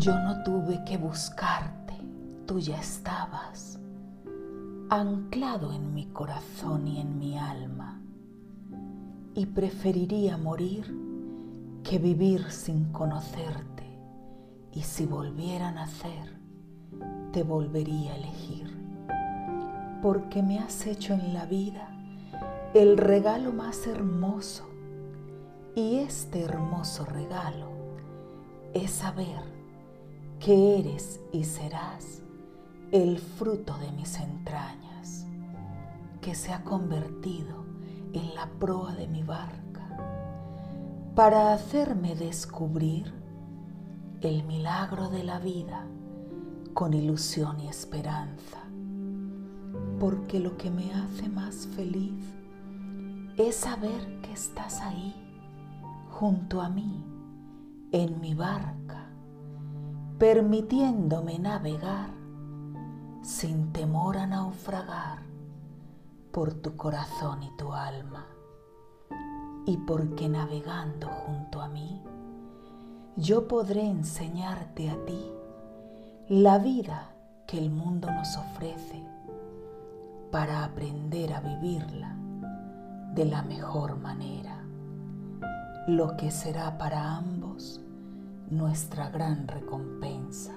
Yo no tuve que buscarte, tú ya estabas, anclado en mi corazón y en mi alma, y preferiría morir que vivir sin conocerte, y si volviera a nacer, te volvería a elegir, porque me has hecho en la vida el regalo más hermoso, y este hermoso regalo es saber que eres y serás el fruto de mis entrañas, que se ha convertido en la proa de mi barca, para hacerme descubrir el milagro de la vida con ilusión y esperanza, porque lo que me hace más feliz es saber que estás ahí, junto a mí, en mi barca permitiéndome navegar sin temor a naufragar por tu corazón y tu alma. Y porque navegando junto a mí, yo podré enseñarte a ti la vida que el mundo nos ofrece para aprender a vivirla de la mejor manera, lo que será para ambos nuestra gran recompensa.